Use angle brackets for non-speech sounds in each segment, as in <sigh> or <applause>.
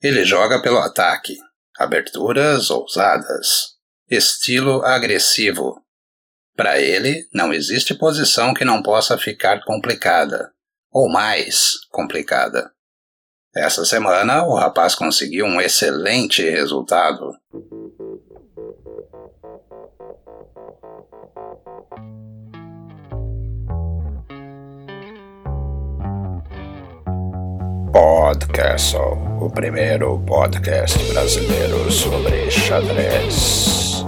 Ele joga pelo ataque, aberturas ousadas, estilo agressivo. Para ele, não existe posição que não possa ficar complicada, ou mais complicada. Essa semana, o rapaz conseguiu um excelente resultado. Podcastle, o primeiro podcast brasileiro sobre xadrez.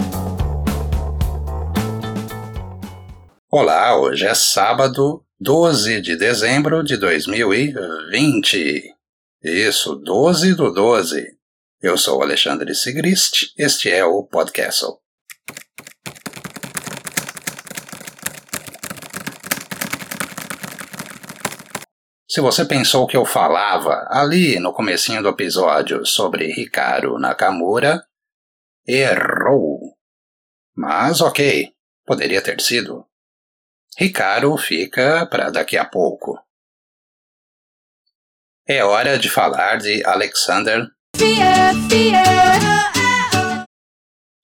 Olá, hoje é sábado, 12 de dezembro de 2020. Isso, 12 do 12. Eu sou Alexandre Sigrist, este é o Podcastle. Se você pensou que eu falava ali no comecinho do episódio sobre Ricardo Nakamura, errou. Mas ok, poderia ter sido. Ricardo fica para daqui a pouco. É hora de falar de Alexander Fear, Fear.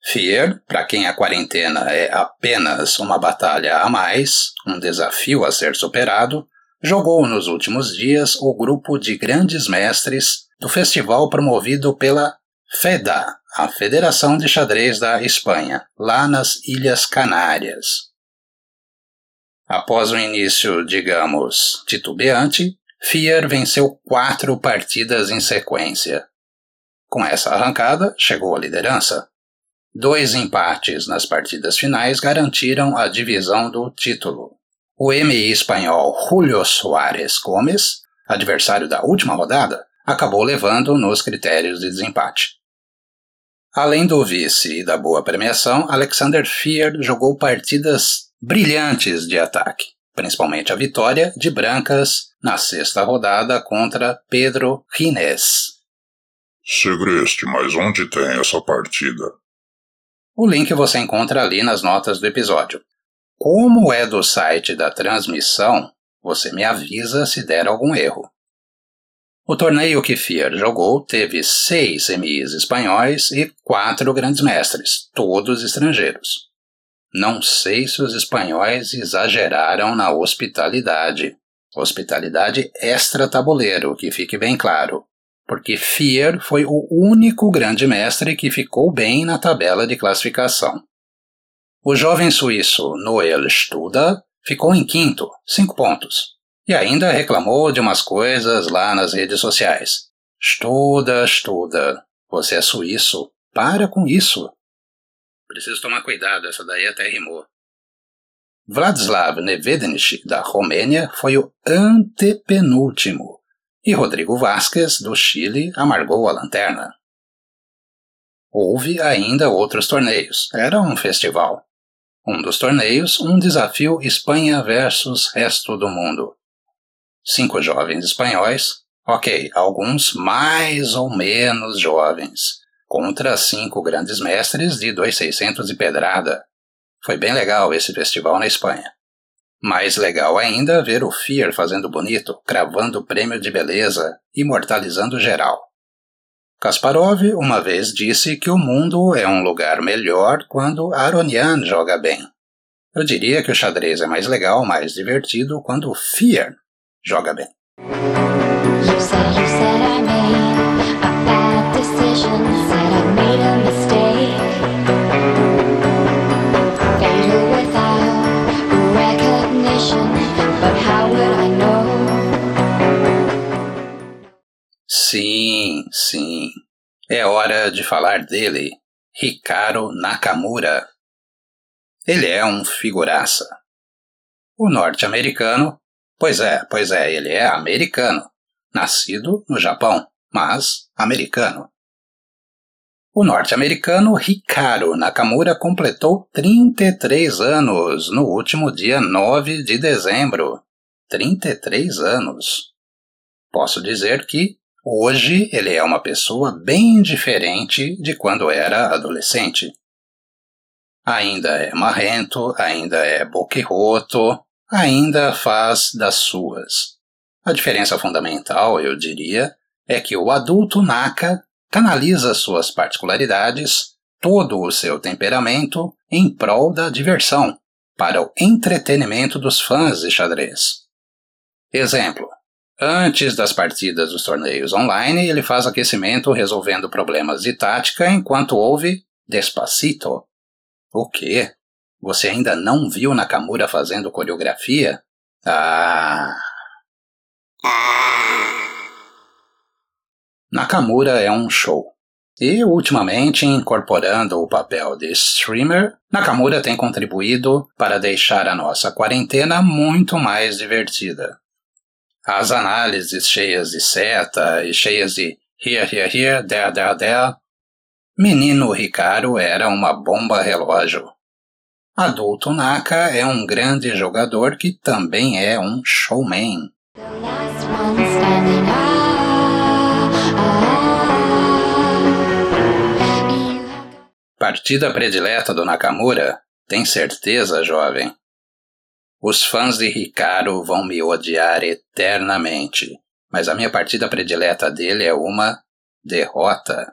Fear, para quem a quarentena é apenas uma batalha a mais, um desafio a ser superado, jogou nos últimos dias o grupo de grandes mestres do festival promovido pela FEDA, a Federação de Xadrez da Espanha, lá nas Ilhas Canárias. Após um início, digamos, titubeante, Fier venceu quatro partidas em sequência. Com essa arrancada, chegou à liderança. Dois empates nas partidas finais garantiram a divisão do título. O MI espanhol Julio Soares Gomes, adversário da última rodada, acabou levando nos critérios de desempate. Além do vice e da boa premiação, Alexander Fier jogou partidas brilhantes de ataque, principalmente a vitória de brancas na sexta rodada contra Pedro Rines. Segreste, mas onde tem essa partida? O link você encontra ali nas notas do episódio. Como é do site da transmissão, você me avisa se der algum erro. O torneio que Fier jogou teve seis MIs espanhóis e quatro grandes mestres, todos estrangeiros. Não sei se os espanhóis exageraram na hospitalidade. Hospitalidade extra-tabuleiro, que fique bem claro, porque Fier foi o único grande mestre que ficou bem na tabela de classificação. O jovem suíço Noel Studa ficou em quinto, cinco pontos, e ainda reclamou de umas coisas lá nas redes sociais. Studa, Studa, você é suíço, para com isso. Preciso tomar cuidado, essa daí até rimou. Vladislav Nevedenich, da Romênia, foi o antepenúltimo, e Rodrigo Vasquez, do Chile, amargou a lanterna. Houve ainda outros torneios, era um festival. Um dos torneios, um desafio Espanha versus resto do mundo. Cinco jovens espanhóis, ok, alguns mais ou menos jovens, contra cinco grandes mestres de 2.600 e pedrada. Foi bem legal esse festival na Espanha. Mais legal ainda ver o Fear fazendo bonito, cravando o prêmio de beleza, imortalizando geral. Kasparov uma vez disse que o mundo é um lugar melhor quando Aronian joga bem. Eu diria que o xadrez é mais legal, mais divertido quando Fear joga bem. Sim, sim. É hora de falar dele, Hikaru Nakamura. Ele é um figuraça. O norte-americano, pois é, pois é, ele é americano, nascido no Japão, mas americano. O norte-americano Hikaru Nakamura completou 33 anos no último dia 9 de dezembro. 33 anos. Posso dizer que Hoje ele é uma pessoa bem diferente de quando era adolescente. Ainda é marrento, ainda é boquirroto, ainda faz das suas. A diferença fundamental, eu diria, é que o adulto Naka canaliza suas particularidades, todo o seu temperamento, em prol da diversão, para o entretenimento dos fãs de xadrez. Exemplo: Antes das partidas dos torneios online, ele faz aquecimento resolvendo problemas de tática enquanto ouve Despacito. O quê? Você ainda não viu Nakamura fazendo coreografia? Ah. Nakamura é um show. E, ultimamente, incorporando o papel de streamer, Nakamura tem contribuído para deixar a nossa quarentena muito mais divertida. As análises cheias de seta e cheias de here, here, here, there, there, there. Menino Ricardo era uma bomba relógio. Adulto Naka é um grande jogador que também é um showman. Partida predileta do Nakamura? Tem certeza, jovem? Os fãs de Ricardo vão me odiar eternamente, mas a minha partida predileta dele é uma derrota.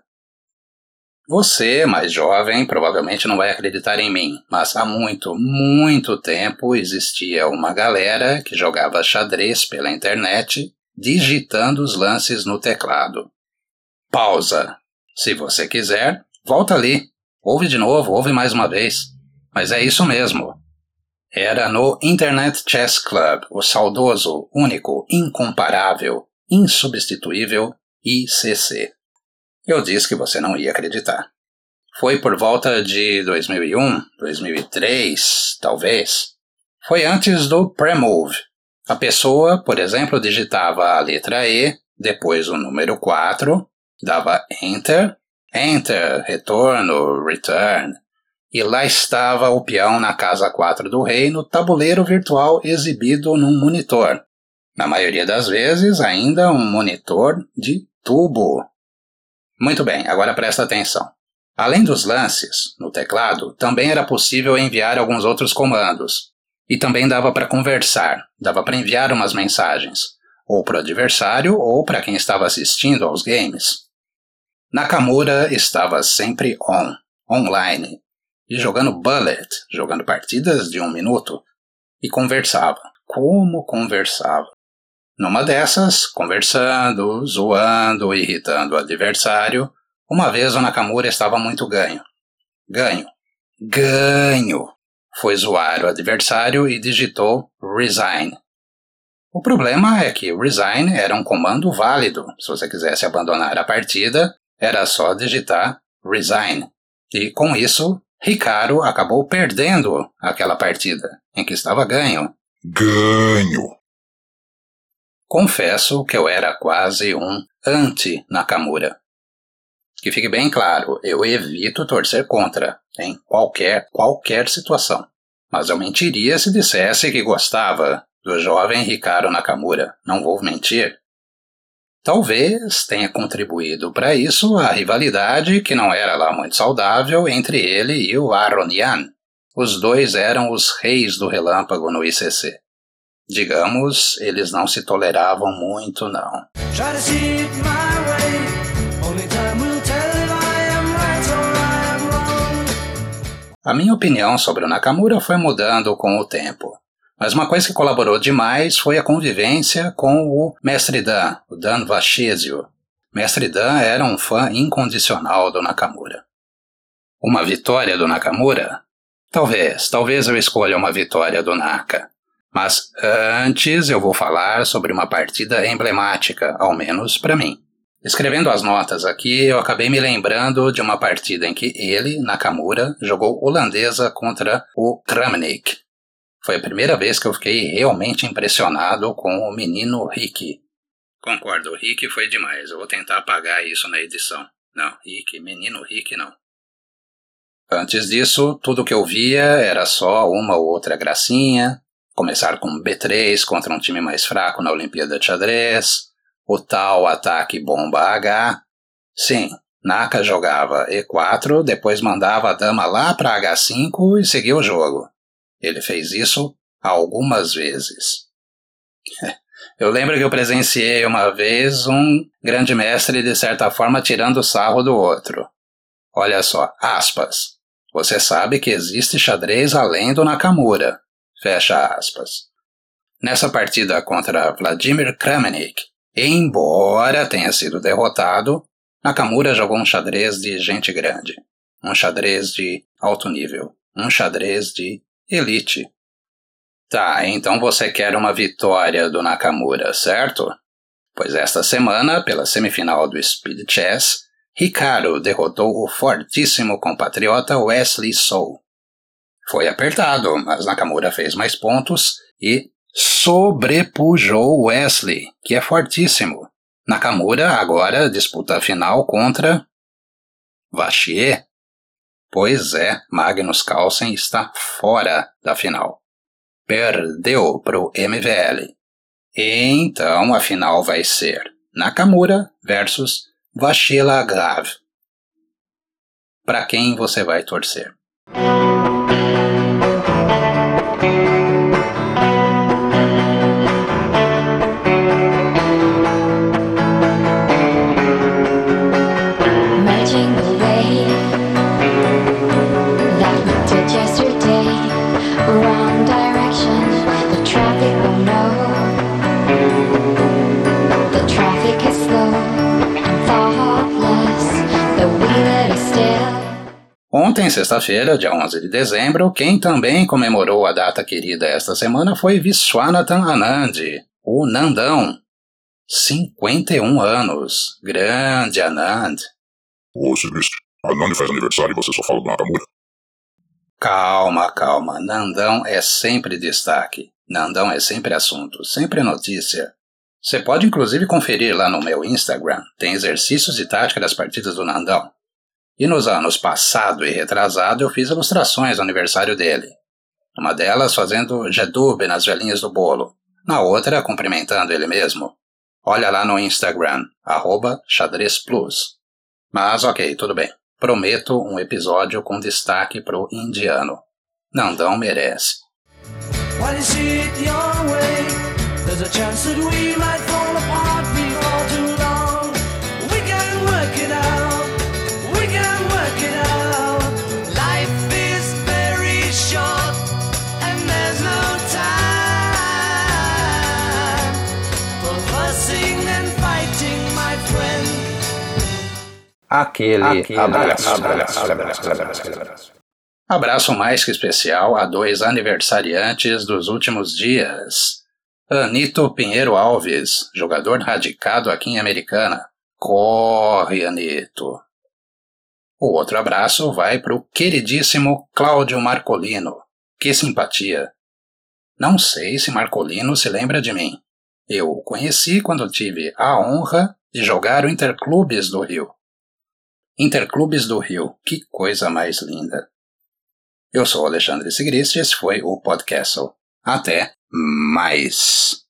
Você, mais jovem, provavelmente não vai acreditar em mim, mas há muito, muito tempo existia uma galera que jogava xadrez pela internet digitando os lances no teclado. Pausa. Se você quiser, volta ali. Ouve de novo, ouve mais uma vez. Mas é isso mesmo. Era no Internet Chess Club, o saudoso, único, incomparável, insubstituível ICC. Eu disse que você não ia acreditar. Foi por volta de 2001, 2003, talvez. Foi antes do Premove. A pessoa, por exemplo, digitava a letra E, depois o número 4, dava Enter Enter, retorno, return. E lá estava o peão na casa 4 do rei no tabuleiro virtual exibido num monitor. Na maioria das vezes, ainda um monitor de tubo. Muito bem, agora presta atenção. Além dos lances, no teclado, também era possível enviar alguns outros comandos. E também dava para conversar, dava para enviar umas mensagens, ou para o adversário ou para quem estava assistindo aos games. Nakamura estava sempre on, online, e jogando bullet, jogando partidas de um minuto, e conversava. Como conversava? Numa dessas, conversando, zoando, irritando o adversário, uma vez o Nakamura estava muito ganho. Ganho. Ganho! Foi zoar o adversário e digitou resign. O problema é que resign era um comando válido. Se você quisesse abandonar a partida, era só digitar resign. E com isso, Ricardo acabou perdendo aquela partida, em que estava ganho. Ganho! Confesso que eu era quase um anti-Nakamura. Que fique bem claro, eu evito torcer contra, em qualquer, qualquer situação. Mas eu mentiria se dissesse que gostava do jovem Ricardo Nakamura. Não vou mentir. Talvez tenha contribuído para isso a rivalidade, que não era lá muito saudável, entre ele e o Aronian. Os dois eram os reis do relâmpago no ICC. Digamos, eles não se toleravam muito, não. A minha opinião sobre o Nakamura foi mudando com o tempo. Mas uma coisa que colaborou demais foi a convivência com o Mestre Dan, o Dan Vachesio. Mestre Dan era um fã incondicional do Nakamura. Uma vitória do Nakamura? Talvez, talvez eu escolha uma vitória do Naka. Mas antes eu vou falar sobre uma partida emblemática, ao menos para mim. Escrevendo as notas aqui, eu acabei me lembrando de uma partida em que ele, Nakamura, jogou holandesa contra o Kramnik, foi a primeira vez que eu fiquei realmente impressionado com o menino Rick. Concordo, o Rick foi demais. Eu vou tentar apagar isso na edição. Não, Rick, menino Rick não. Antes disso, tudo que eu via era só uma ou outra gracinha. Começar com B3 contra um time mais fraco na Olimpíada de Xadrez. O tal ataque bomba H. Sim, Naka jogava E4, depois mandava a dama lá para H5 e seguia o jogo. Ele fez isso algumas vezes. <laughs> Eu lembro que eu presenciei uma vez um grande mestre, de certa forma, tirando o sarro do outro. Olha só, aspas. Você sabe que existe xadrez além do Nakamura. Fecha aspas. Nessa partida contra Vladimir Kramnik, embora tenha sido derrotado, Nakamura jogou um xadrez de gente grande, um xadrez de alto nível, um xadrez de elite. Tá, então você quer uma vitória do Nakamura, certo? Pois esta semana, pela semifinal do Speed Chess, Ricardo derrotou o fortíssimo compatriota Wesley So. Foi apertado, mas Nakamura fez mais pontos e sobrepujou Wesley, que é fortíssimo. Nakamura agora disputa a final contra Vachier. Pois é, Magnus Carlsen está fora da final perdeu para o MVL. Então a final vai ser Nakamura versus Vachila Grave. Para quem você vai torcer? Ontem, sexta-feira, dia 11 de dezembro, quem também comemorou a data querida esta semana foi Viswanathan Anand, o Nandão. 51 anos. Grande Anand. Ô, Silvestre, Anand faz aniversário e você só fala do Nakamura. Calma, calma. Nandão é sempre destaque. Nandão é sempre assunto, sempre notícia. Você pode inclusive conferir lá no meu Instagram. Tem exercícios e tática das partidas do Nandão. E nos anos passado e retrasado eu fiz ilustrações no aniversário dele. Uma delas fazendo jedube nas velhinhas do bolo, na outra cumprimentando ele mesmo. Olha lá no Instagram, arroba xadrezplus. Mas ok, tudo bem. Prometo um episódio com destaque pro indiano. Nandão merece. Why do you see it your way? There's a chance that we might fall apart before too long. We can work it out. We can work it out. Life is very short, and there's no time for fussing and fighting, my friend. Aquele, Aquele abraço. abraço, abraço, abraço. Mais que especial a dois aniversariantes dos últimos dias. Anito Pinheiro Alves, jogador radicado aqui em Americana. Corre, Anito! O outro abraço vai para o queridíssimo Cláudio Marcolino. Que simpatia! Não sei se Marcolino se lembra de mim. Eu o conheci quando tive a honra de jogar o Interclubes do Rio. Interclubes do Rio, que coisa mais linda. Eu sou Alexandre Sigrist e esse foi o Podcastle. Até mais!